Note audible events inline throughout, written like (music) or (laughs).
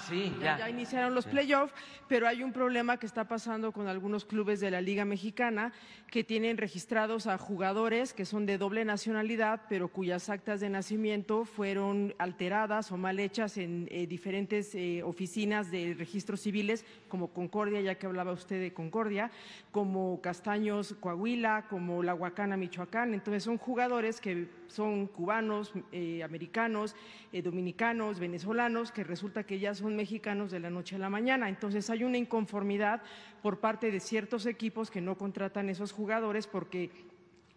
Ah, sí, ya. Ya iniciaron los playoffs, pero hay un problema que está pasando con algunos clubes de la Liga Mexicana que tienen registrados a jugadores que son de doble nacionalidad, pero cuyas actas de nacimiento fueron alteradas o mal hechas en eh, diferentes eh, oficinas de registros civiles, como Concordia, ya que hablaba usted de Concordia, como Castaños, Coahuila, como La Huacana, Michoacán. Entonces son jugadores que son cubanos, eh, americanos, dominicanos, venezolanos, que resulta que ya son mexicanos de la noche a la mañana. Entonces hay una inconformidad por parte de ciertos equipos que no contratan esos jugadores porque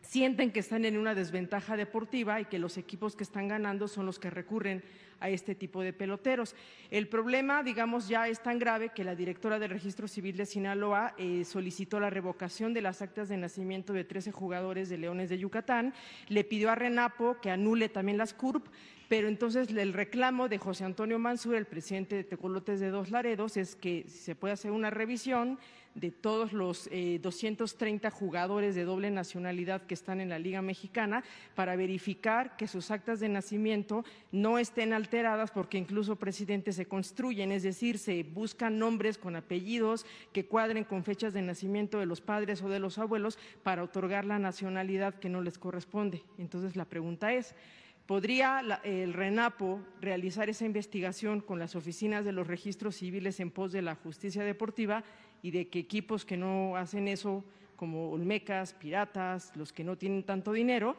sienten que están en una desventaja deportiva y que los equipos que están ganando son los que recurren a este tipo de peloteros. El problema, digamos, ya es tan grave que la directora del Registro Civil de Sinaloa eh, solicitó la revocación de las actas de nacimiento de 13 jugadores de Leones de Yucatán, le pidió a Renapo que anule también las CURP pero entonces el reclamo de José Antonio Mansur, el presidente de Tecolotes de Dos Laredos, es que se puede hacer una revisión de todos los 230 eh, jugadores de doble nacionalidad que están en la Liga Mexicana para verificar que sus actas de nacimiento no estén alteradas porque incluso, presidente, se construyen, es decir, se buscan nombres con apellidos que cuadren con fechas de nacimiento de los padres o de los abuelos para otorgar la nacionalidad que no les corresponde. Entonces, la pregunta es, ¿Podría el RENAPO realizar esa investigación con las oficinas de los registros civiles en pos de la justicia deportiva y de que equipos que no hacen eso, como Olmecas, Piratas, los que no tienen tanto dinero,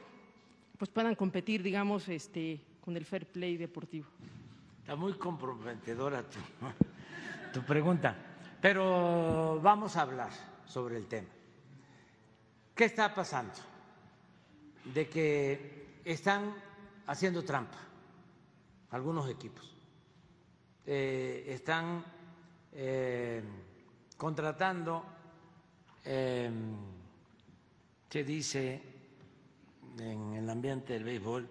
pues puedan competir, digamos, este, con el fair play deportivo? Está muy comprometedora tu, (laughs) tu pregunta, pero vamos a hablar sobre el tema. ¿Qué está pasando? De que están haciendo trampa algunos equipos. Eh, están eh, contratando, eh, se dice en el ambiente del béisbol,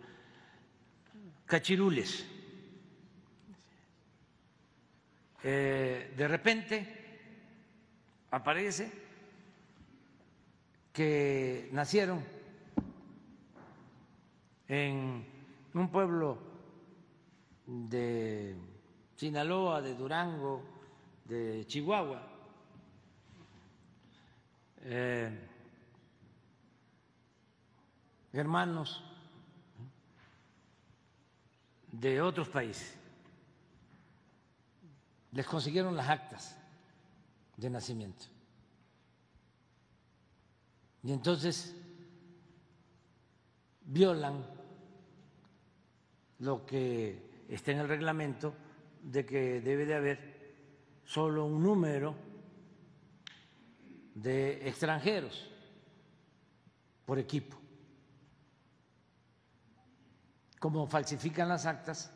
cachirules. de repente aparece que nacieron en un pueblo de Sinaloa, de Durango, de Chihuahua, eh, hermanos de otros países. Les consiguieron las actas de nacimiento. Y entonces violan lo que está en el reglamento de que debe de haber solo un número de extranjeros por equipo. Como falsifican las actas,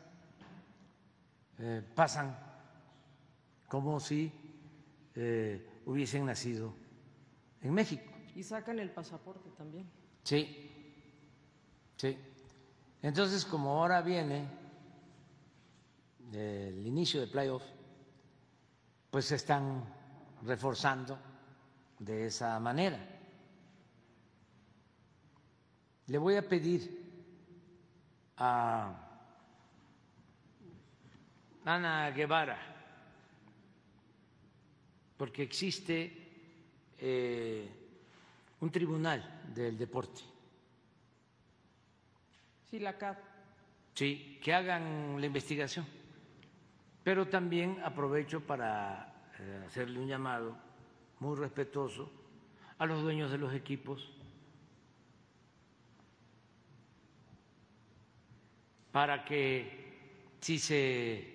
eh, pasan como si eh, hubiesen nacido en México. Y sacan el pasaporte también. Sí, sí. Entonces, como ahora viene el inicio de playoff, pues se están reforzando de esa manera. Le voy a pedir a Ana Guevara, porque existe eh, un tribunal del deporte Sí, la CAP. Sí, que hagan la investigación. Pero también aprovecho para eh, hacerle un llamado muy respetuoso a los dueños de los equipos para que si se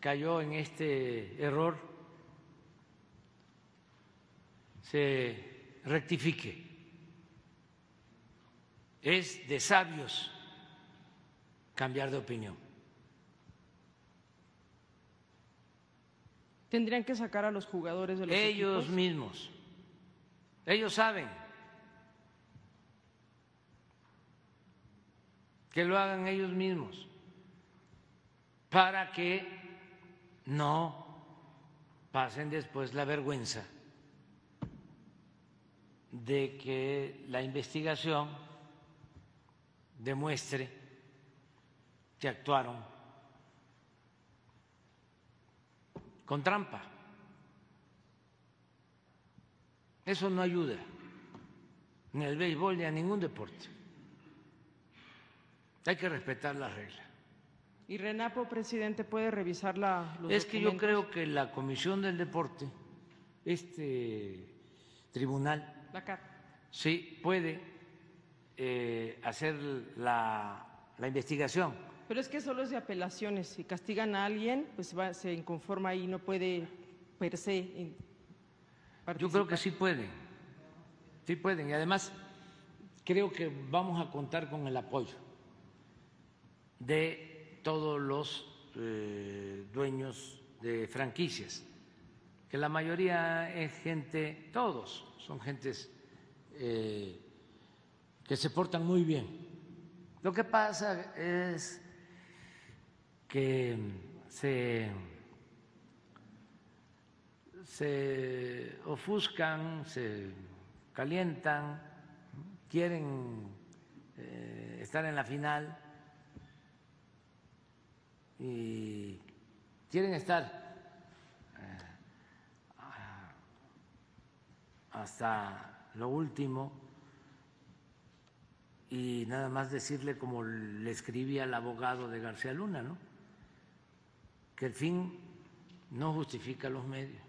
cayó en este error, se rectifique. Es de sabios cambiar de opinión. Tendrían que sacar a los jugadores de los Ellos mismos Ellos saben que lo hagan ellos mismos para que no pasen después la vergüenza de que la investigación demuestre que actuaron con trampa. Eso no ayuda ni al béisbol ni a ningún deporte. Hay que respetar las reglas. ¿Y Renapo, presidente, puede revisar la, Es que yo creo que la Comisión del Deporte, este tribunal, sí puede eh, hacer la, investigación. Pero es que solo es de apelaciones. Si castigan a alguien, pues se inconforma y no puede per se yo creo que sí pueden, sí pueden. Y además creo que vamos a contar con el apoyo de todos los eh, dueños de franquicias, que la mayoría es gente, todos son gentes eh, que se portan muy bien. Lo que pasa es que se se ofuscan, se calientan, quieren eh, estar en la final y quieren estar eh, hasta lo último y nada más decirle como le escribí al abogado de García Luna, ¿no? Que el fin no justifica los medios.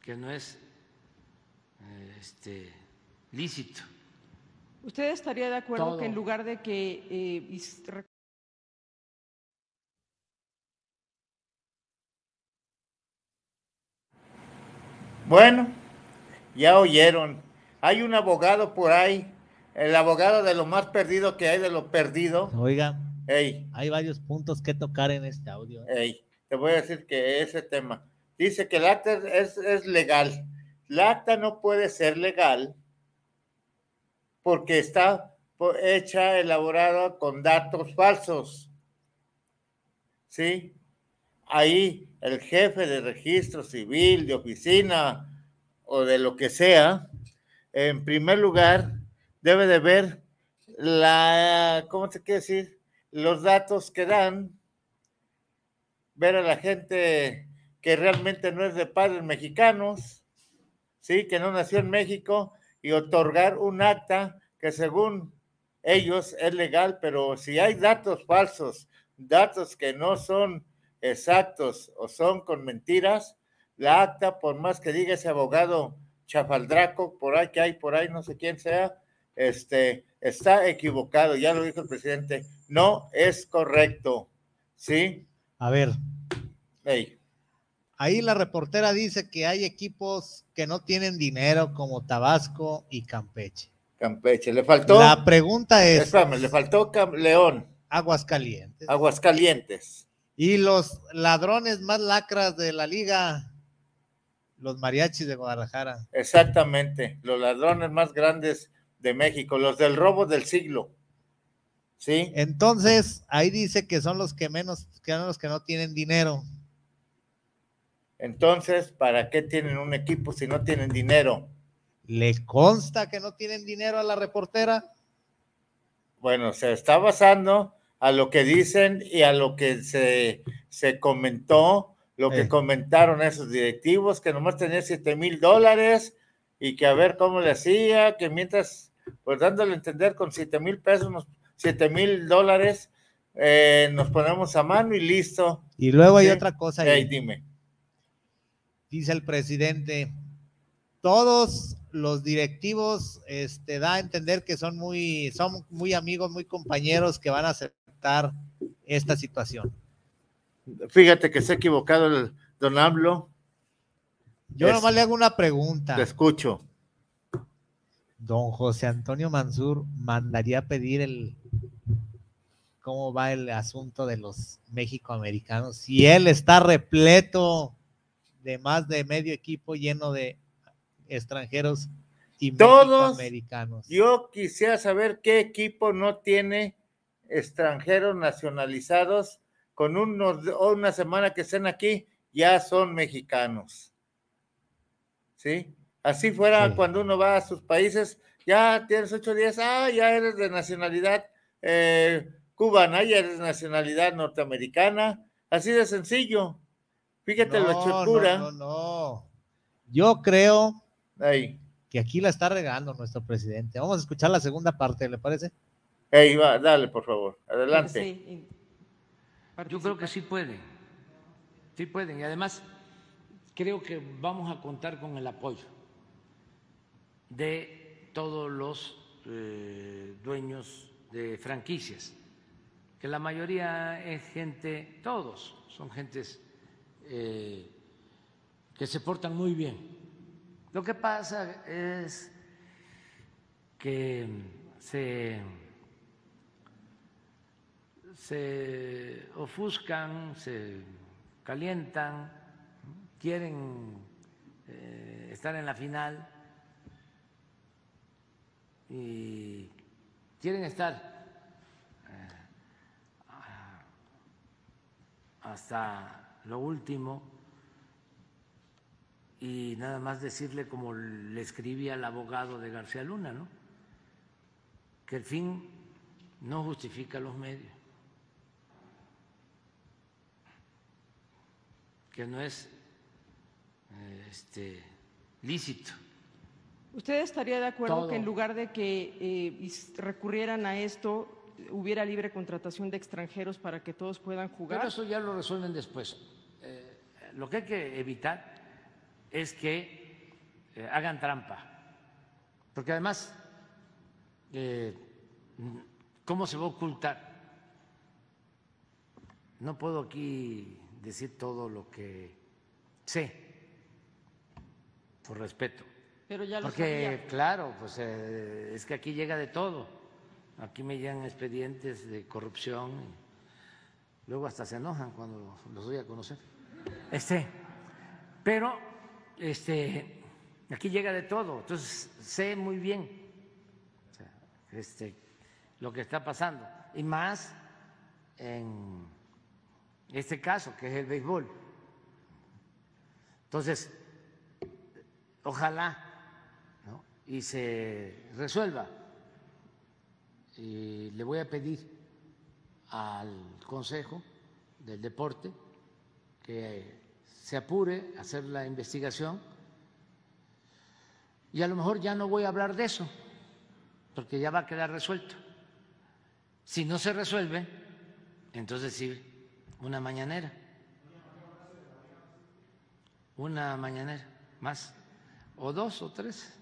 que no es eh, este, lícito. ¿Usted estaría de acuerdo que en lugar de que... Eh, bueno, ya oyeron. Hay un abogado por ahí, el abogado de lo más perdido que hay de lo perdido. Oiga, hay varios puntos que tocar en este audio. te voy a decir que ese tema dice que el acta es, es legal. La acta no puede ser legal porque está hecha, elaborada con datos falsos. ¿Sí? Ahí el jefe de registro civil, de oficina o de lo que sea, en primer lugar, debe de ver la, ¿cómo se quiere decir? Los datos que dan, ver a la gente que realmente no es de padres mexicanos, ¿sí? que no nació en México, y otorgar un acta que según ellos es legal, pero si hay datos falsos, datos que no son exactos o son con mentiras, la acta, por más que diga ese abogado chafaldraco, por ahí que hay, por ahí, no sé quién sea, este, está equivocado, ya lo dijo el presidente, no es correcto, ¿sí? A ver. Hey. Ahí la reportera dice que hay equipos que no tienen dinero como Tabasco y Campeche. Campeche, le faltó. La pregunta es. Espérame, le faltó León. Aguascalientes. Aguascalientes. Y los ladrones más lacras de la liga, los mariachis de Guadalajara. Exactamente, los ladrones más grandes de México, los del robo del siglo. ¿Sí? Entonces, ahí dice que son los que menos, que son los que no tienen dinero. Entonces, ¿para qué tienen un equipo si no tienen dinero? ¿Le consta que no tienen dinero a la reportera? Bueno, se está basando a lo que dicen y a lo que se, comentó, lo que comentaron esos directivos, que nomás tenía 7 mil dólares y que a ver cómo le hacía, que mientras, pues dándole a entender con 7 mil pesos, 7 mil dólares, eh, nos ponemos a mano y listo. Y luego hay otra cosa. Ahí, dime dice el presidente, todos los directivos este, da a entender que son muy, son muy amigos, muy compañeros que van a aceptar esta situación. Fíjate que se ha equivocado el don AMLO. Yo nomás le hago una pregunta. Te escucho. Don José Antonio Mansur mandaría pedir el cómo va el asunto de los mexicoamericanos. Si él está repleto de más de medio equipo lleno de extranjeros y Todos, americanos. Yo quisiera saber qué equipo no tiene extranjeros nacionalizados con unos, una semana que estén aquí, ya son mexicanos. ¿Sí? Así fuera cuando uno va a sus países, ya tienes ocho días, ah, ya eres de nacionalidad eh, cubana, ya eres de nacionalidad norteamericana, así de sencillo. Fíjate la chocura. No, no, no. Yo creo Ahí. que aquí la está regando nuestro presidente. Vamos a escuchar la segunda parte, ¿le parece? Ahí va, dale, por favor. Adelante. Yo creo que sí pueden. Sí pueden. Y además, creo que vamos a contar con el apoyo de todos los eh, dueños de franquicias, que la mayoría es gente, todos son gentes eh, que se portan muy bien. Lo que pasa es que se, se ofuscan, se calientan, quieren eh, estar en la final y quieren estar eh, hasta lo último y nada más decirle como le escribí al abogado de García Luna, ¿no? Que el fin no justifica los medios, que no es eh, este, lícito ¿Usted estaría de acuerdo que en lugar de que eh, recurrieran a esto, hubiera libre contratación de extranjeros para que todos puedan jugar? Pero eso ya lo resuelven después. Eh, lo que hay que evitar es que eh, hagan trampa, porque además, ¿cómo se va a ocultar? No puedo aquí decir todo lo que sé, por respeto porque, claro, pues eh, es que aquí llega de todo. Aquí me llegan expedientes de corrupción. luego hasta se enojan cuando los doy a conocer. Este, pero este, aquí llega de todo. Entonces sé muy bien este, lo que está pasando. Y más en este caso, que es el béisbol. Entonces, ojalá y se resuelva. Y le voy a pedir al Consejo del Deporte que se apure a hacer la investigación y a lo mejor ya no voy a hablar de eso, porque ya va a quedar resuelto. Si no se resuelve, entonces sí, una mañanera. Una mañanera, más, o dos o tres.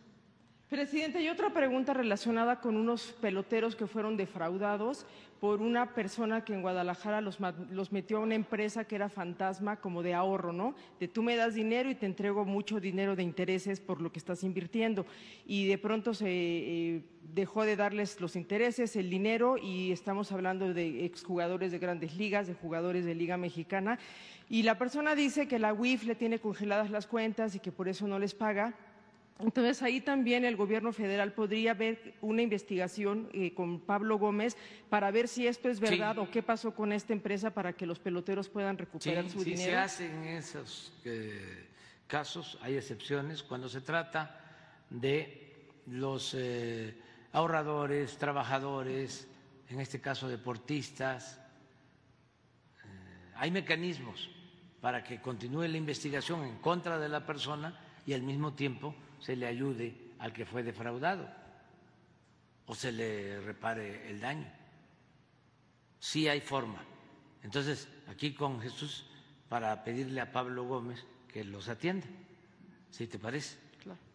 Presidente, y otra pregunta relacionada con unos peloteros que fueron defraudados por una persona que en Guadalajara los, metió a una empresa que era fantasma como de ahorro, ¿no? De tú me das dinero y te entrego mucho dinero de intereses por lo que estás invirtiendo. Y de pronto se eh, dejó de darles los intereses, el dinero, y estamos hablando de exjugadores de grandes ligas, de jugadores de Liga Mexicana. Y la persona dice que la UIF le tiene congeladas las cuentas y que por eso no les paga entonces ahí también el gobierno federal podría ver una investigación eh, con Pablo Gómez para ver si esto es verdad o qué pasó con esta empresa para que los peloteros puedan recuperar su dinero. Sí, se hacen esos eh, casos, hay excepciones cuando se trata de los eh, ahorradores, trabajadores, en este caso deportistas. hay mecanismos para que continúe la investigación en contra de la persona y al mismo tiempo se le ayude al que fue defraudado o se le repare el daño. Sí hay forma. Entonces, aquí con Jesús, para pedirle a Pablo Gómez que los atienda, si te parece.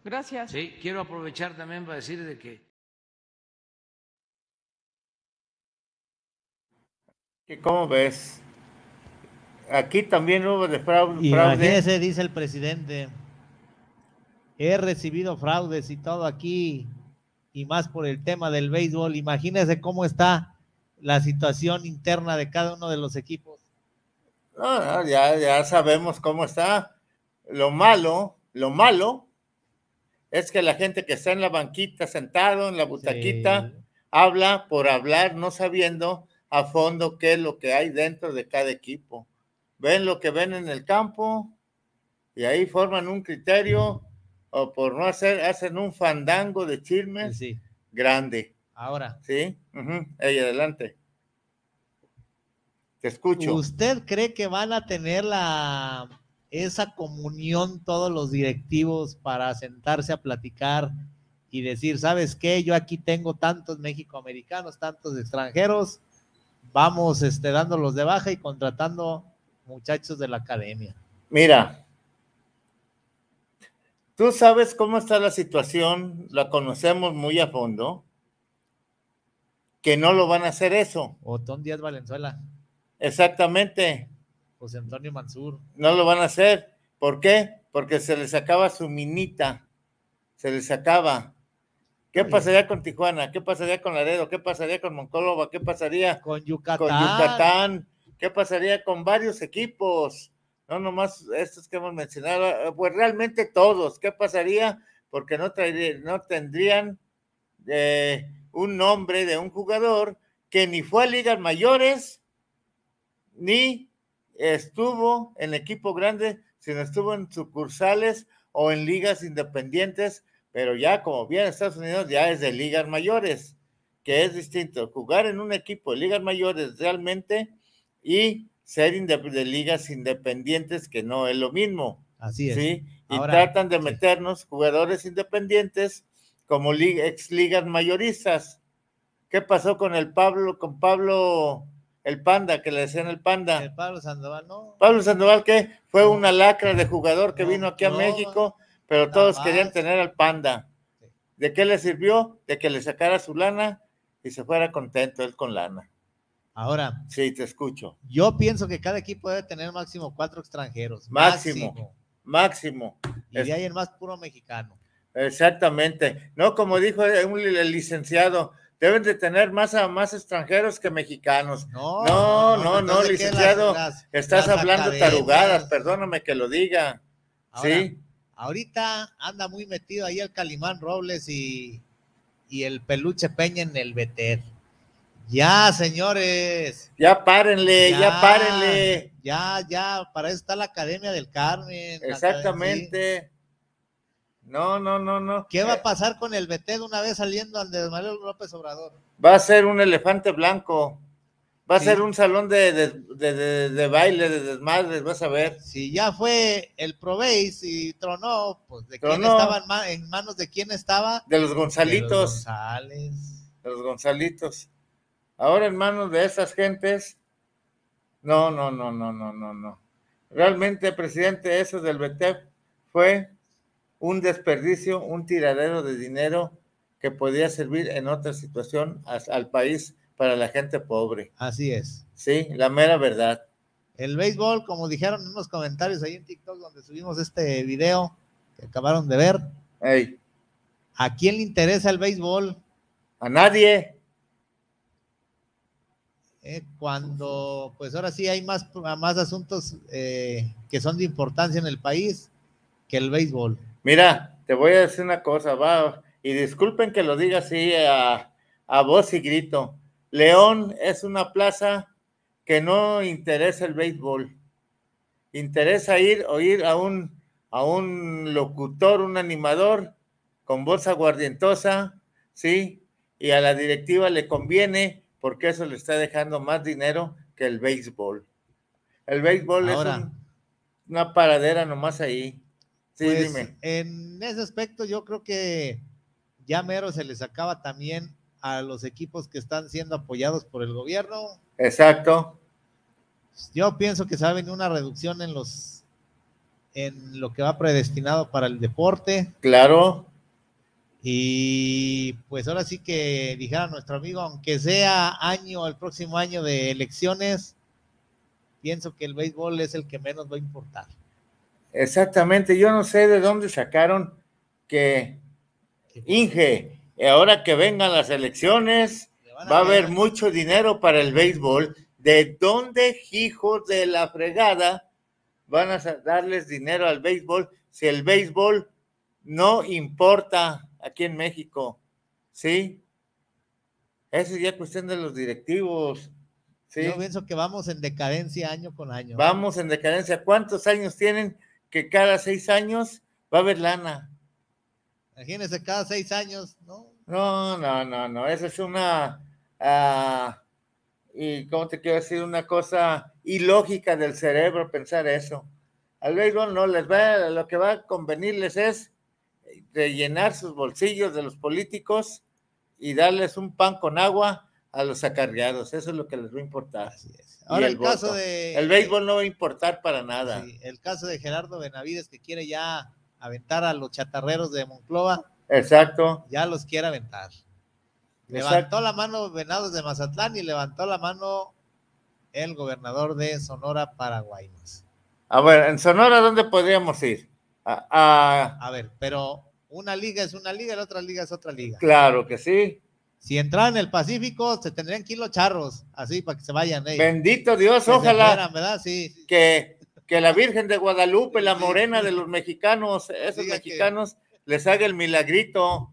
Gracias. Sí, quiero aprovechar también para decir de que... ¿Cómo ves? Aquí también hubo de fraude. Imagínese, dice el presidente he recibido fraudes y todo aquí, y más por el tema del béisbol. Imagínese cómo está la situación interna de cada uno de los equipos. ya, ya sabemos cómo está. Lo malo, lo malo es que la gente que está en la banquita, sentado en la butaquita, habla por hablar, no sabiendo a fondo qué es lo que hay dentro de cada equipo. Ven lo que ven en el campo y ahí forman un criterio o por no hacer, hacen un fandango de chismes grande. Ahora. Sí, ahí adelante. Te escucho. ¿Usted cree que van a tener la esa comunión todos los directivos para sentarse a platicar y decir, ¿sabes qué? Yo aquí tengo tantos mexicoamericanos, tantos extranjeros, vamos este, dándolos de baja y contratando muchachos de la academia. Mira, tú sabes cómo está la situación, la conocemos muy a fondo, que no lo van a hacer eso. Otón Díaz Valenzuela. Exactamente. José Antonio Mansur. No lo van a hacer. ¿Por qué? Porque se les acaba su minita. Se les acaba. ¿Qué pasaría con Tijuana? ¿Qué pasaría con Laredo? ¿Qué pasaría con Moncólova? ¿Qué pasaría con Yucatán? Con Yucatán? ¿Qué pasaría con varios equipos? No nomás estos que hemos mencionado, pues realmente todos. ¿Qué pasaría? Porque no, no tendrían eh, un nombre de un jugador que ni fue a ligas mayores, ni estuvo en equipo grande, sino estuvo en sucursales o en ligas independientes, pero ya como bien Estados Unidos ya es de ligas mayores, que es distinto. Jugar en un equipo de ligas mayores realmente y ser de ligas independientes, que no es lo mismo. Así es. ¿sí? Y tratan de meternos jugadores independientes como ex ligas mayoristas. ¿Qué pasó con el Pablo, con Pablo el Panda, que le decían el Panda. El Pablo Sandoval, no. Pablo Sandoval, que fue una lacra de jugador que vino aquí a México, pero todos querían tener al Panda. ¿De qué le sirvió? De que le sacara su lana y se fuera contento él con lana. Ahora. Sí, te escucho. Yo pienso que cada equipo debe tener máximo cuatro extranjeros. Máximo. Máximo. Y de ahí el más puro mexicano. Exactamente. No, como dijo el licenciado, deben de tener más, más extranjeros que mexicanos. No, no, no, no, licenciado, estás hablando tarugadas, perdóname que lo diga. sí. Ahorita anda muy metido ahí el Calimán Robles y, el Peluche Peña en el Beter. Ya, señores. Ya párenle, ya, párenle. Ya, ya, para eso está la Academia del Carmen. Exactamente. No, no, no, no. ¿Qué va a pasar con el BT de una vez saliendo Andrés Manuel López Obrador? Va a ser un elefante blanco. Va a ser un salón de, de, baile, de desmadres, vas a ver. Si ya fue el Proveis y tronó, pues de quién estaba en, manos de quién estaba. De los Gonzalitos. De los Gonzalitos. Ahora en manos de esas gentes. No, no, no, no, no, no, no. Realmente, presidente, eso del BT fue un desperdicio, un tiradero de dinero que podía servir en otra situación al país para la gente pobre. Así es. Sí, la mera verdad. El béisbol, como dijeron en unos comentarios ahí en TikTok donde subimos este video que acabaron de ver. ¿A quién le interesa el béisbol? A nadie. Eh, cuando, pues ahora sí hay más, más asuntos eh, que son de importancia en el país que el béisbol. Mira, te voy a decir una cosa, va, y disculpen que lo diga así a, voz y grito. León es una plaza que no interesa el béisbol. Interesa ir o ir a un, a un locutor, un animador con voz aguardientosa, ¿sí? Y a la directiva le conviene porque eso le está dejando más dinero que el béisbol. El béisbol es una paradera nomás ahí. Sí, pues, dime. En ese aspecto yo creo que ya mero se les acaba también a los equipos que están siendo apoyados por el gobierno. Exacto. Yo pienso que saben una reducción en los en lo que va predestinado para el deporte. Claro. Y pues ahora sí que dijera nuestro amigo, aunque sea año, el próximo año de elecciones, pienso que el béisbol es el que menos va a importar. Exactamente, yo no sé de dónde sacaron que Inge, ahora que vengan las elecciones, va a haber mucho dinero para el béisbol. ¿De dónde, hijos de la fregada, van a darles dinero al béisbol si el béisbol no importa aquí en México? ¿Sí? Esa es ya cuestión de los directivos. ¿sí? Yo pienso que vamos en decadencia año con año. Vamos en decadencia. ¿Cuántos años tienen que cada seis años va a haber lana? Imagínense, cada seis años, ¿no? No, no, no, no. Eso es una. ah, y cómo te quiero decir, una cosa ilógica del cerebro pensar eso. Al béisbol no les va, lo que va a convenirles es de llenar sus bolsillos de los políticos y darles un pan con agua a los acarreados. Eso es lo que les va a importar. Así es. Ahora el, el caso de... El béisbol no va a importar para nada. Sí, el caso de Gerardo Benavides que quiere ya aventar a los chatarreros de Monclova, Exacto. ya los quiere aventar. Exacto. Levantó la mano Venados de Mazatlán y levantó la mano el gobernador de Sonora, Paraguay. A ver, en Sonora, ¿dónde podríamos ir? A- a- A ver, pero una liga es una liga y la otra liga es otra liga. claro que sí. Si entraran en el Pacífico, se tendrían que ir los charros, así para que se vayan. Bendito Dios, Que ojalá. fueran, ¿verdad? Sí. que, que la Virgen de Guadalupe, la morena de los mexicanos, esos Diga que- mexicanos, les haga el milagrito,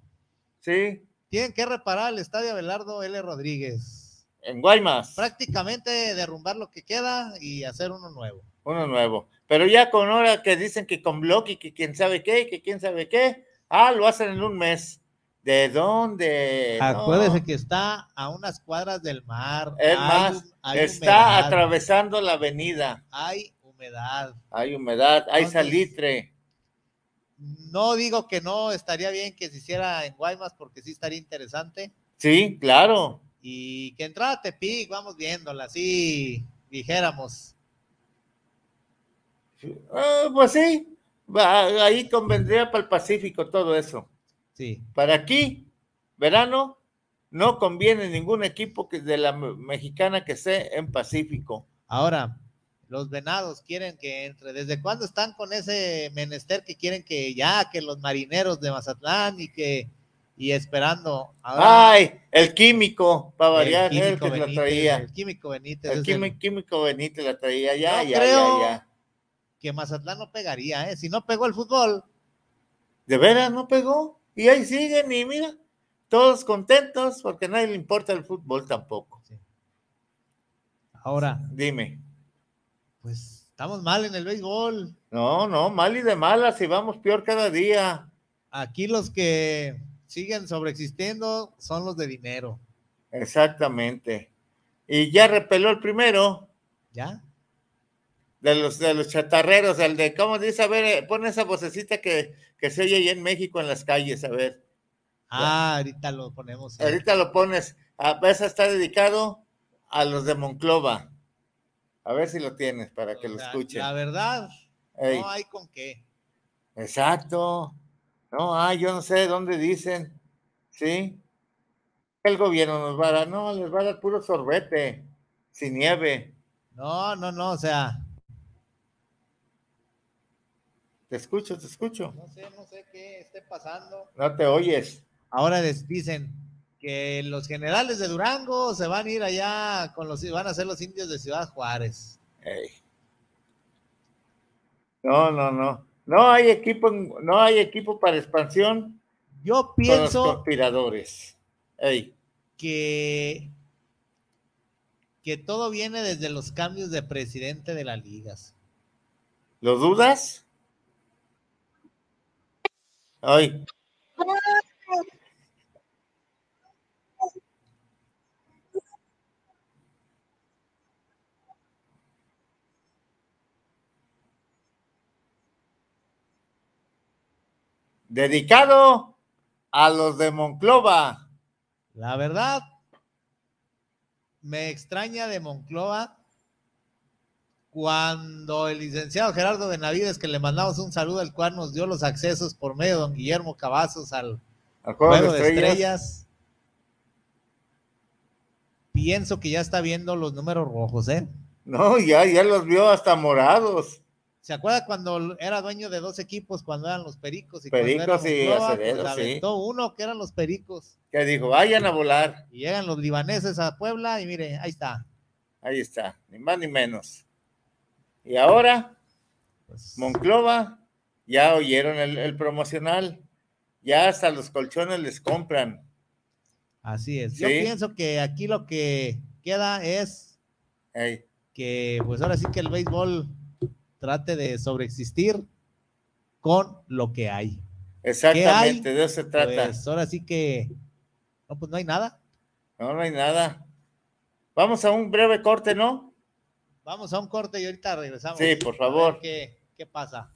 ¿sí? Tienen que reparar el estadio Abelardo L. Rodríguez. En Guaymas, Prácticamente derrumbar lo que queda y hacer uno nuevo. uno nuevo. Pero ya con hora que dicen que con bloque, que quién sabe qué, que quién sabe qué, ah, lo hacen en un mes. ¿De dónde? No. Acuérdese que está a unas cuadras del mar. Es más, hay está humedad, atravesando la avenida. Hay humedad. Hay humedad, hay Entonces- salitre. No digo que no estaría bien que se hiciera en Guaymas porque sí estaría interesante. Sí, claro. Y que entrara a Tepic, vamos viéndola, así dijéramos. Ah, pues sí, va- ahí convendría para el Pacífico todo eso. Sí. Para aquí, verano, no conviene ningún equipo que de la me- mexicana que esté en Pacífico. Ahora, los venados quieren que entre. ¿Desde cuándo están con ese menester que quieren que ya, que los marineros de Mazatlán y que, y esperando? Ahora, Ay, el químico, para variar, el el químico que la traía. el químico Benítez. El es quími- el químico Benítez la traía, ya, Yo ya, creo- ya, ya. Que Mazatlán no pegaría, ¿eh? Si no pegó el fútbol, ¿De veras no pegó? Y ahí siguen, y mira, todos contentos porque a nadie le importa el fútbol tampoco. ahora, Dime. pues estamos mal en el béisbol. No, no, mal y de malas, y vamos peor cada día. Aquí los que siguen sobreexistiendo son los de dinero, Exactamente. Y ya repeló el primero. ¿ya? De los, de los chatarreros, el de, ¿cómo dice? A ver, eh, pon esa vocecita que, que se oye allá en México en las calles, a ver. Ah, ahorita lo ponemos. Ahorita lo pones, a esa está dedicado a los de Monclova. A ver si lo tienes para que O lo escuchen. La verdad, Ey, no hay con qué. exacto. No, ah, yo no sé dónde dicen. ¿Sí? El gobierno nos va a dar, no, les va a dar puro sorbete, sin nieve. No, no, no, o sea, Te escucho, te escucho. no sé, no sé qué esté pasando. No te oyes. Ahora les dicen que los generales de Durango se van a ir allá con los, van a ser los indios de Ciudad Juárez. Ey. No, no, no. No hay equipo, no hay equipo para expansión Yo con los pienso conspiradores. Ey, que, que todo viene desde los cambios de presidente de las ligas. ¿Lo dudas? Dedicado a los de Monclova. La verdad, me extraña de Monclova cuando el licenciado Gerardo Benavides, que le mandamos un saludo, al cual nos dio los accesos por medio de don Guillermo Cavazos al Al juego, Juego de de estrellas. Estrellas. Pienso que ya está viendo los números rojos, ¿eh? No, ya, ya los vio hasta morados. ¿Se acuerda cuando era dueño de dos equipos, cuando eran los Pericos y Pericos y Monclova? Acevedo, Pues sí. aventó uno que eran los Pericos. Que dijo, vayan a volar. Y llegan los libaneses a Puebla y mire, ahí está. Ahí está, ni más ni menos. Y ahora, Pues, Monclova, ya oyeron el, el promocional, ya hasta los colchones les compran. así es. Yo Sí. pienso que aquí lo que queda es que, pues ahora sí que el béisbol trate de sobreexistir con lo que hay. exactamente, de eso se trata. Pues ahora sí que, no, pues no hay nada. No, no hay nada. Vamos a un breve corte, ¿no? Vamos a un corte y ahorita regresamos. Sí, por favor. ¿Qué, qué pasa?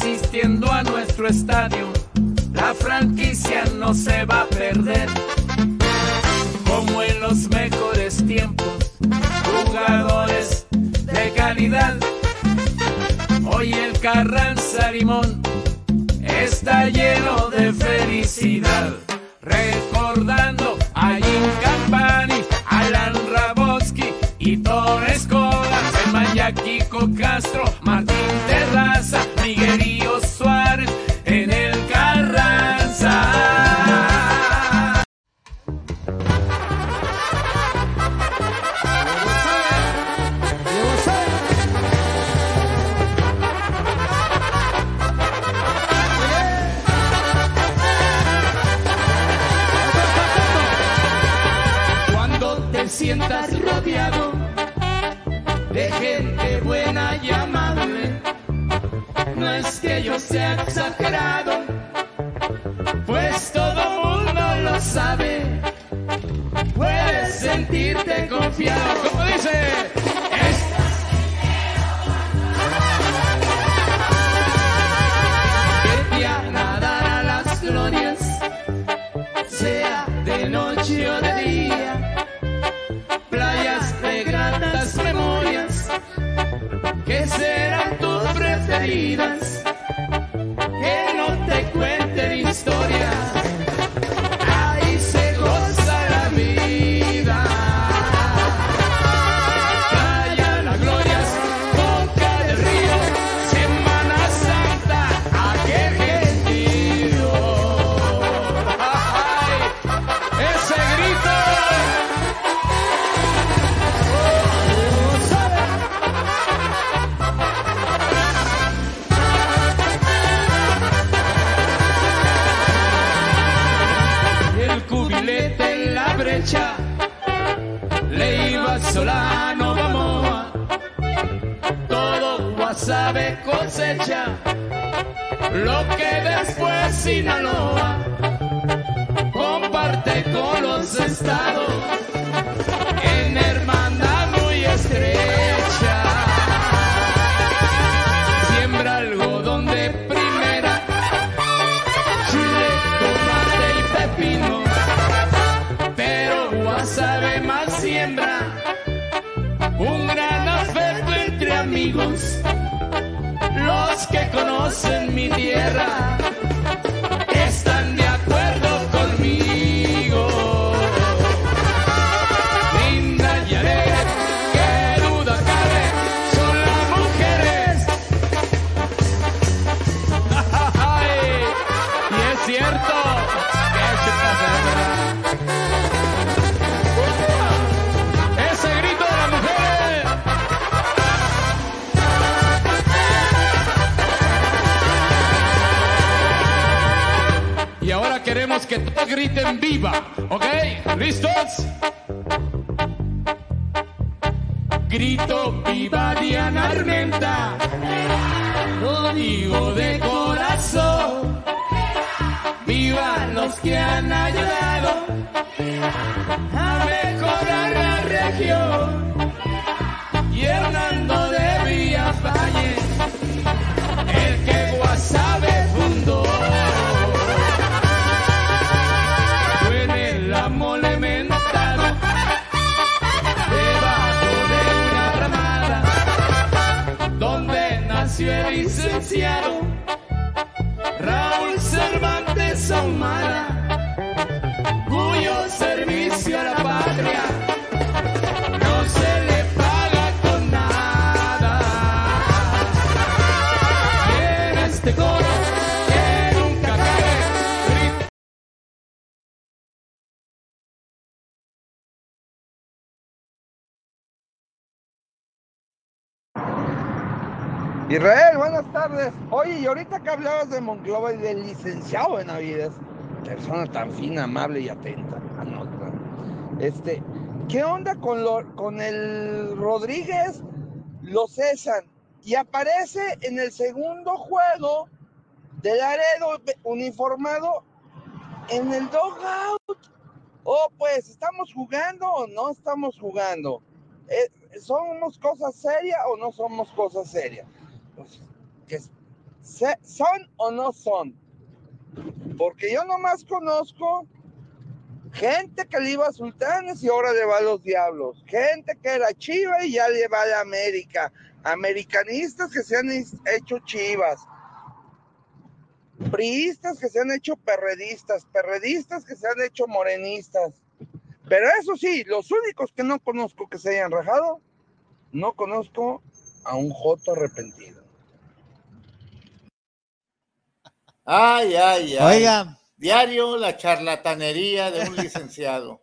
Asistiendo a nuestro estadio, la franquicia no se va a perder. Como en los mejores tiempos, jugadores de calidad. Hoy el Carranza Limón está lleno de felicidad. Recordando a Jim Campani, Alan Rabotsky y Torres Colas, el Castro, pues todo mundo lo sabe. Puedes sentirte confiado, como dice. Estás Vete a nadar a las glorias sea de noche o de día, playas de gratas memorias, que serán tus preferidas, griten viva, ¿ok? ¿Listos? Grito viva Diana Armenta, lo digo de corazón. Viva los que han ayudado Israel, buenas tardes. Oye, y ahorita que hablabas de Monclova y del licenciado Benavides, persona tan fina, amable y atenta, anota. Este, ¿qué onda con, lo, con el Rodríguez? Lo cesan y aparece en el segundo juego de Laredo uniformado en el dogout. Oh, pues, ¿estamos jugando o no estamos jugando? Eh, ¿Somos cosas serias o no somos cosas serias? Pues, que ¿Son o no son? Porque yo nomás conozco gente que le iba a Sultanes y ahora le va a los Diablos. Gente que era Chiva y ya le va a la América. Americanistas que se han hecho Chivas. Priistas que se han hecho perredistas. Perredistas que se han hecho morenistas. Pero eso sí, los únicos que no conozco que se hayan rajado, no conozco a un Joto arrepentido. Ay, ay, ay. Oiga, Diario la charlatanería de un licenciado.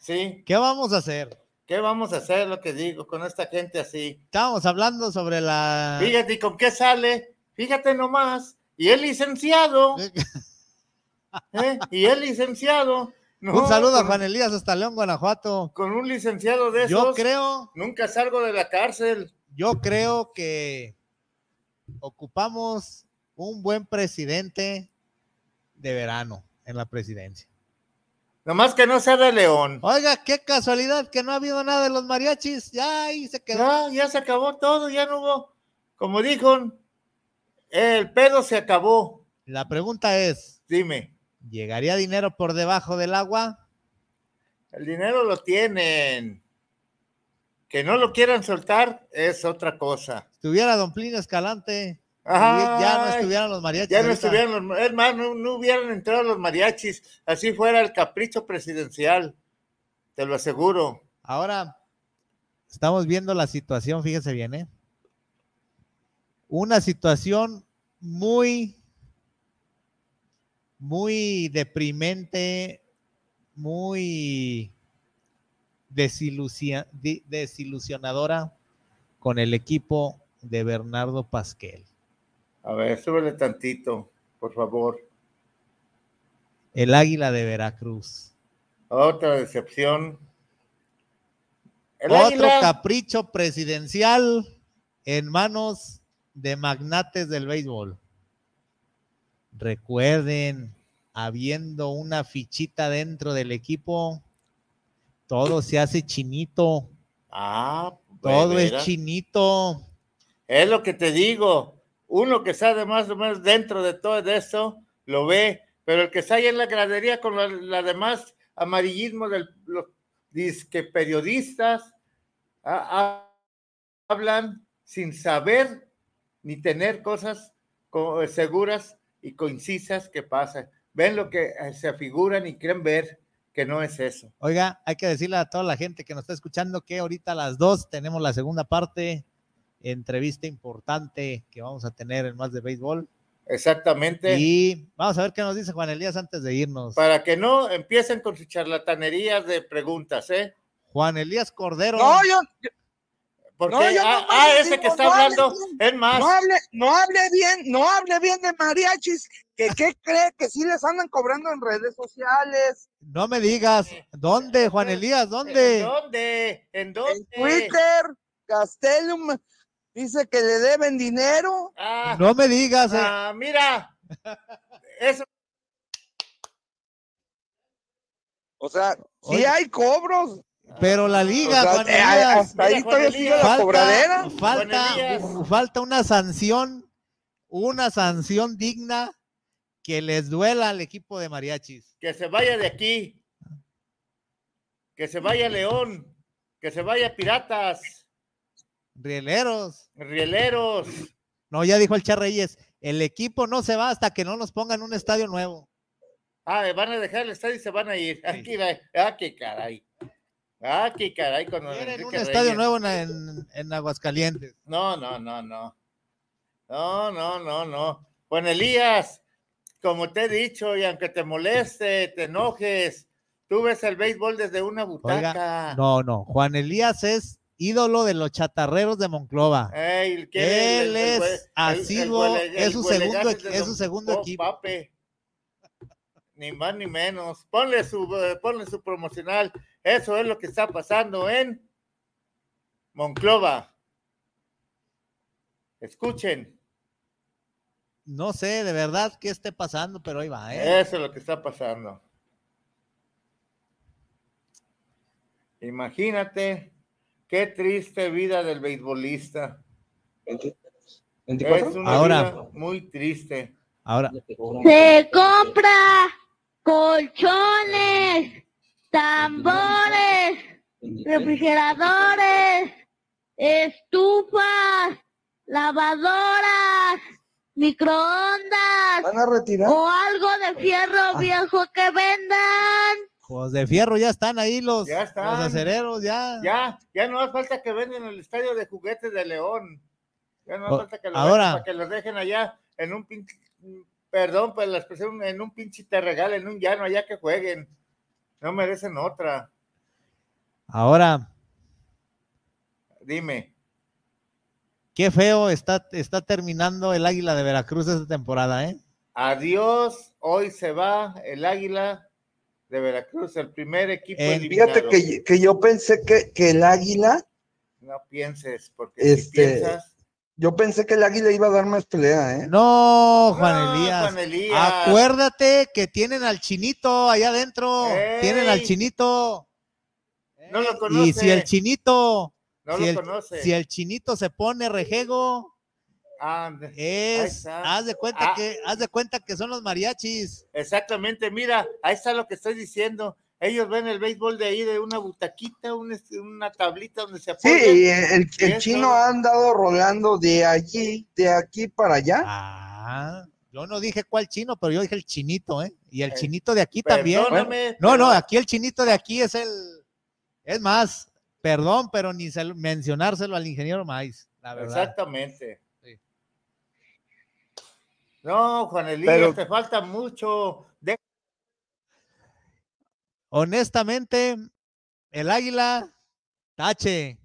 ¿Sí? ¿qué vamos a hacer? ¿Qué vamos a hacer, lo que digo, con esta gente así? Estábamos hablando sobre la... Fíjate, ¿y con qué sale? Fíjate nomás. Y el licenciado. (laughs) ¿eh? Y el licenciado. No, Un saludo a Juan Elías hasta León, Guanajuato. Con un licenciado de esos. Yo creo, Nunca salgo de la cárcel. yo creo que ocupamos un buen presidente de verano en la presidencia. Nomás que no sea de León. Oiga, qué casualidad que no ha habido nada de los mariachis. Ya ahí se quedó. Ya, ya se acabó todo, ya no hubo. Como dijo, el pedo se acabó. La pregunta es, Dime, ¿llegaría dinero por debajo del agua? el dinero lo tienen. Que no lo quieran soltar es otra cosa. Estuviera Don Plinio Escalante, ya no estuvieran los mariachis. Ya no ahorita. estuvieran los, es más, no, no hubieran entrado los mariachis, así fuera el capricho presidencial, te lo aseguro. Ahora estamos viendo la situación, fíjese bien, ¿eh? Una situación muy, muy deprimente, muy desilusia- desilusionadora con el equipo de Bernardo Pasquel. A ver, súbele tantito, por favor. El Águila de Veracruz. Otra decepción. El Otro águila, capricho presidencial en manos de magnates del béisbol. Recuerden, habiendo una fichita dentro del equipo, todo se hace chinito, Ah, todo pues, es mira. chinito. Es lo que te digo. Uno que sabe más o menos dentro de todo eso, lo ve, pero el que está ahí en la gradería con la, la demás amarillismo de los disque periodistas, a- a- hablan sin saber ni tener cosas co- seguras y concisas que pasan. Ven lo que eh, se afiguran y creen ver que no es eso. Oiga, hay que decirle a toda la gente que nos está escuchando que ahorita a las dos tenemos la segunda parte, entrevista importante que vamos a tener en más de béisbol. Exactamente. Y vamos a ver qué nos dice Juan Elías antes de irnos. Para que no empiecen con sus charlatanerías de preguntas, ¿eh? Juan Elías Cordero. No, yo, Porque, No, yo ah, ah, ese digo, que está no hablando, es más, no hable, no hable bien, no hable bien de mariachis, que (laughs) qué cree que sí les andan cobrando en redes sociales, No me digas, ¿dónde, Juan Elías? ¿en ¿Dónde? dónde? ¿En dónde? en Twitter, Castellum dice que le deben dinero. Ah, No me digas. eh. ah, mira, (laughs) eso, O sea, sí Oye. hay cobros. Pero la O liga, sea, Juan eh, Elías. hasta ahí Juan todavía sigue Elías. la cobradera. falta, falta una sanción, una sanción digna que les duela al equipo de mariachis. que se vaya de aquí, que se vaya León, que se vaya Piratas, Rieleros. Rieleros, No, ya dijo el Char Reyes, el equipo no se va hasta que no nos pongan un estadio nuevo. Ah, van a dejar el estadio y se van a ir. Aquí, va- ah, qué caray. Ah, qué caray. Con Quieren un estadio nuevo en, en- en Aguascalientes. No, no, no, no. No, no, no, no. Juan Elías, como te he dicho, y aunque te moleste, te enojes, tú ves el béisbol desde una butaca. No, no, Juan Elías es ídolo de los chatarreros de Monclova. Ey, ¿qué? Él El- el- es asiduo, es su segundo es su segundo equipo. Pape. Ni más ni menos. Ponle su, eh, ponle su promocional. Eso es lo que está pasando en Monclova. Escuchen, No sé de verdad qué esté pasando, pero ahí va, ¿eh? eso es lo que está pasando. Imagínate qué triste vida del beisbolista. Es una Ahora. vida muy triste. Ahora, Se compra colchones, tambores, refrigeradores, estufas, lavadoras, microondas ¿Van a retirar? o algo de fierro viejo que vendan. Pues de fierro ya están ahí los, Ya están. los acereros, ya. Ya, ya no hace falta que venden el estadio de juguetes de León. Ya no hace falta que lo ahora- vendan para que los dejen allá en un pinche, perdón por la expresión, en un pinche te regalen un llano allá que jueguen. No merecen otra. Ahora, Dime. qué feo está, está terminando el Águila de Veracruz esta temporada, ¿eh? Adiós, hoy se va el Águila de Veracruz, el primer equipo Eh. Fíjate que, que yo pensé que, que el águila, No pienses, porque si Este, piensas... yo pensé que el águila iba a dar más pelea, ¿eh? No, Juan No, Elías. Juan Elías. Acuérdate que tienen al chinito allá adentro. Ey. Tienen al chinito. No lo Y conoce. si el chinito, No si, lo el, conoce. si el chinito se pone rejego, Ande. es, haz de cuenta Ah. que, haz de cuenta que son los mariachis. Exactamente, mira, ahí está lo que estoy diciendo. Ellos ven el béisbol de ahí de una butaquita, un este, una tablita donde se Sí, apoyan. y el, el chino ha andado rolando de allí, de aquí para allá. Ah, yo no dije cuál chino, pero yo dije el chinito, ¿eh? Y el Eh, chinito de aquí también. No, no, aquí el chinito de aquí es el. Es más, perdón, pero ni se- mencionárselo al ingeniero Maíz, la verdad. Exactamente. No, Juan Elías, Pero- te falta mucho. De- Honestamente, el águila, tache.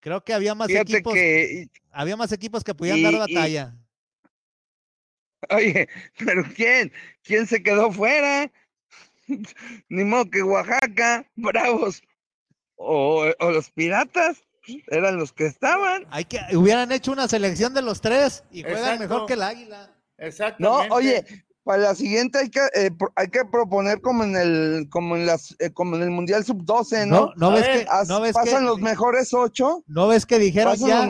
Creo que había más Fíjate equipos, que, había más equipos que y- dar y- batalla. oye, (laughs) pero ¿quién? ¿Quién se quedó fuera? (laughs) Ni modo que Oaxaca, Bravos o, o los Piratas eran los que estaban. Hay que, hubieran hecho una selección de los tres y juegan Exacto. mejor que el águila. No, Exactamente. oye, para la siguiente hay que, eh, pro- hay que proponer como en el, como en las, eh, como en el Mundial Sub-12, No, ¿no? no A ves ver, que, no ves pasan que, los mejores ocho, no ves que dijeron ya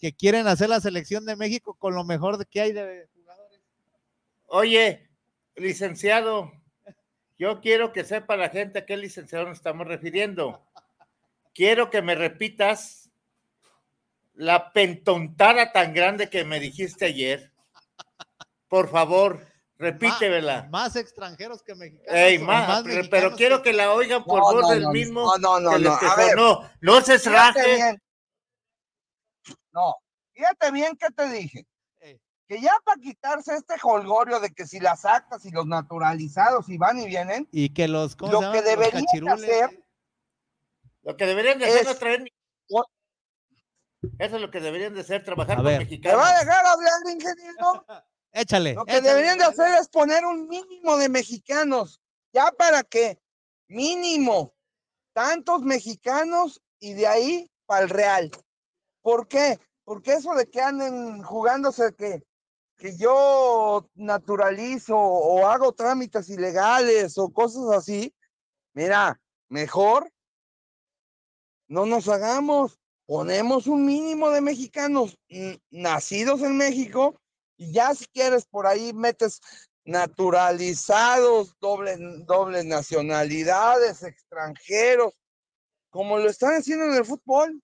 que quieren hacer la selección de México con lo mejor de- que hay de jugadores. Oye, licenciado, yo quiero que sepa la gente a qué licenciado nos estamos refiriendo. Quiero que me repitas la pentontada tan grande que me dijiste ayer. Por favor, repítemela. Más, más extranjeros que mexicanos. Ey, más pero, mexicanos quiero que la oigan por voz no, del no, mismo. no, no, no, que ver. no, no se raje. bien. No, fíjate bien que te dije. Que ya para quitarse este holgorio de que si las actas y los naturalizados y van y vienen, Y que los, ¿cómo Lo que deberían hacer- eh. Lo que deberían de hacer Es- no traer ni- Eso es lo que deberían de hacer, trabajar A con ver. ¿me mexicanos. va a dejar hablar, ingeniero? (laughs) Échale. Lo que échale. deberían de hacer es poner un mínimo de mexicanos. ¿Ya para qué? Mínimo. Tantos mexicanos y de ahí para el Real. ¿Por qué? Porque eso de que anden jugándose que, que yo naturalizo o hago trámites ilegales o cosas así, mira, mejor no nos hagamos. Ponemos un mínimo de mexicanos mm, nacidos en México y ya si quieres por ahí metes naturalizados, doble, dobles nacionalidades, extranjeros, como lo están haciendo en el fútbol.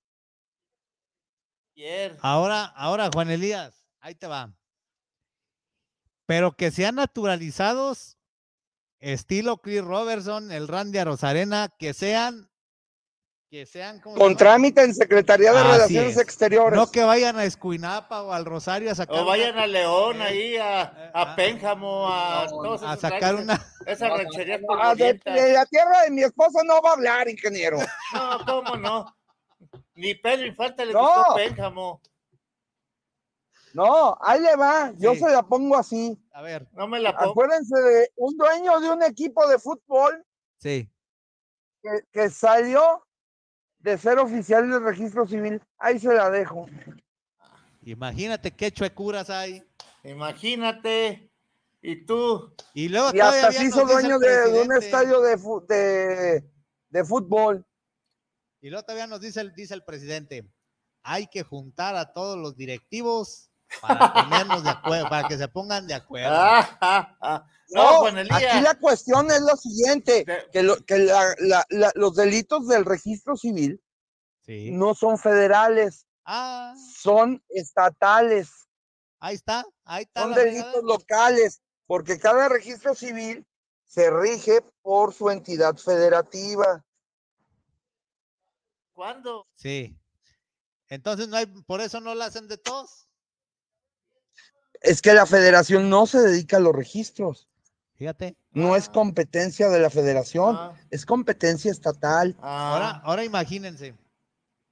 Ahora, ahora, Juan Elías, ahí te va. Pero que sean naturalizados, estilo Chris Robertson, el Randy Arozarena, que sean, que sean ¿cómo se Con trámite en Secretaría de Así Relaciones es. Exteriores. No que vayan a Escuinapa o al Rosario a sacar O vayan una- a León, Eh, ahí, a, eh, a ah, Pénjamo, a todos a sacar una. Esas rancherías Ah, de, de la tierra de mi esposa no va a hablar, ingeniero. No, ¿cómo no? Ni Pedro Infante le No. gustó Pénjamo. No, ahí le va. Yo Sí. se la pongo así. A ver, No me la pongo. Acuérdense de un dueño de un equipo de fútbol sí. que, que salió de ser oficial del registro civil. Ahí se la dejo. Imagínate qué chuecuras hay. Imagínate. Y tú, Y luego Y hasta se hizo dueño de, de un estadio de, de, de fútbol. Y luego todavía nos dice el, dice el presidente, hay que juntar a todos los directivos para ponernos de acuerdo, para que se pongan de acuerdo. Ah, ah, ah. No, No, Juan Elías. aquí la cuestión es lo siguiente, Te- que, lo- que la- la- la- los delitos del registro civil Sí. no son federales, Ah, son estatales, ahí está, ahí está. son delitos locales, porque cada registro civil se rige por su entidad federativa. ¿Cuándo? Sí. Entonces no hay, por eso no la hacen de todos. Es que la federación no se dedica a los registros, Fíjate. no es competencia de la federación, Ah, es competencia estatal. ah. Ahora, ahora imagínense.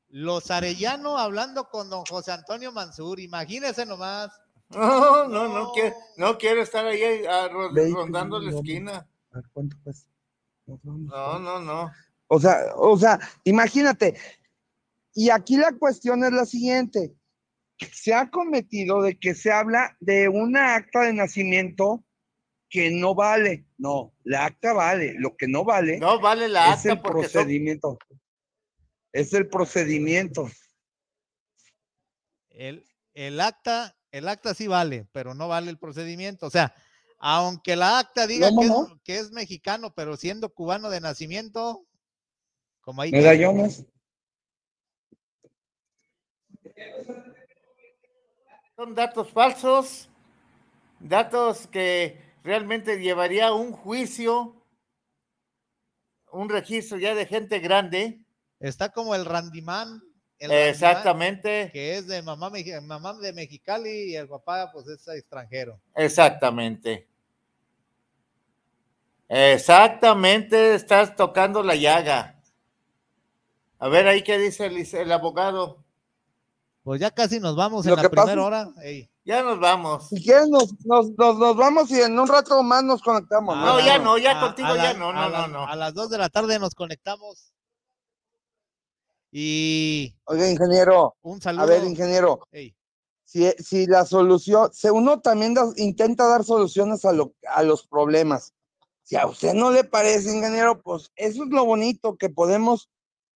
Los Arellano hablando con don José Antonio Mansur, imagínense nomás. No, no, no quiero, no quiero estar ahí ah, rondando la no. esquina. A ver, ¿cuánto cuesta? No, no, no. O sea, o sea, imagínate. Y aquí la cuestión es la siguiente. Se ha cometido de que se habla de una acta de nacimiento que no vale. No, la acta vale. Lo que no vale No vale la es el acta porque son procedimiento. Es el procedimiento. El, el acta, el acta sí vale, pero no vale el procedimiento. O sea, aunque la acta diga ¿Cómo que es, que es mexicano, pero siendo cubano de nacimiento, como ahí. Medallones. Son datos falsos, datos que realmente llevaría a un juicio, un registro ya de gente grande. Está como el Randyman. el Exactamente, Que es de mamá, mamá de Mexicali y el papá, pues es extranjero. exactamente. Exactamente, estás tocando la llaga. A ver ahí qué dice el, el abogado. Pues ya casi nos vamos Lo en la primera hora. Ey, Ya nos vamos. Si quieres, nos, nos, nos, nos vamos y en un rato más nos conectamos. No, ya no, ya a- contigo a ya no, a no, la- no, no. A las 2 de la tarde nos conectamos. Y Oiga, ingeniero, un saludo. a ver, ingeniero, Ey, si, si la solución, si uno también da- intenta dar soluciones a, lo, a los problemas. Si a usted no le parece, ingeniero, pues eso es lo bonito, que podemos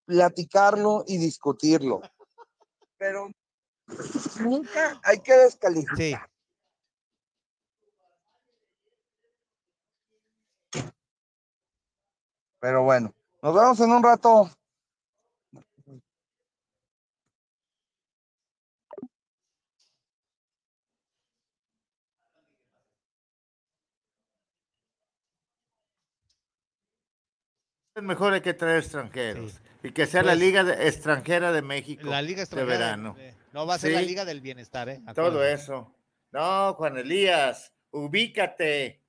platicarlo y discutirlo. Pero nunca (laughs) hay que descalificar. sí. Pero bueno, nos vemos en un rato. Mejor hay que traer extranjeros. Sí. Y que sea la Pues, Liga de- Extranjera de México. La Liga de verano. no, va a ser la. Liga del Bienestar, ¿eh? Todo eso. No, Juan Elías, ubícate.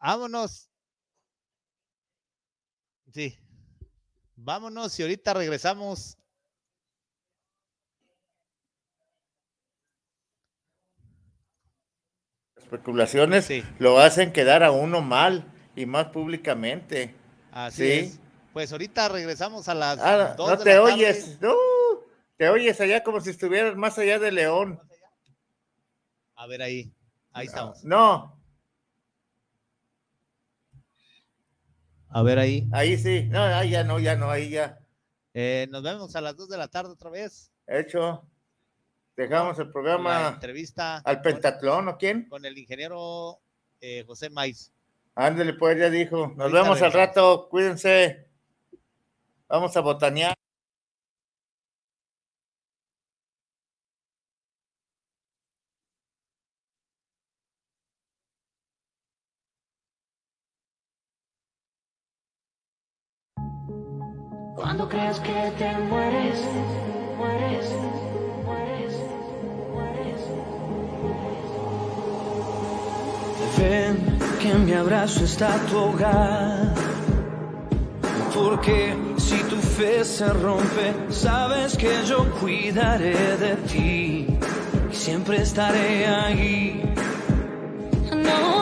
Vámonos. Sí. Vámonos y ahorita regresamos. Especulaciones Sí. lo hacen quedar a uno mal y más públicamente. Así Sí. es. Pues ahorita regresamos a las Ah, no te la oyes, no, te oyes allá como si estuvieras más allá de León. A ver ahí. Ahí estamos. No, A ver ahí. ahí sí, no, ahí ya no, ya no, ahí ya. Eh, nos vemos a las 2 de la tarde otra vez. Hecho, dejamos el La programa entrevista al con, pentatlón, ¿o quién? con el ingeniero eh, José Maiz. Ándale, pues ya dijo. Nos vemos al rato, cuídense. Vamos a botanear. Cuando creas que te mueres. mi abrazo está tu hogar. Porque si tu fe se rompe, sabes que yo cuidaré de ti y siempre estaré ahí. No.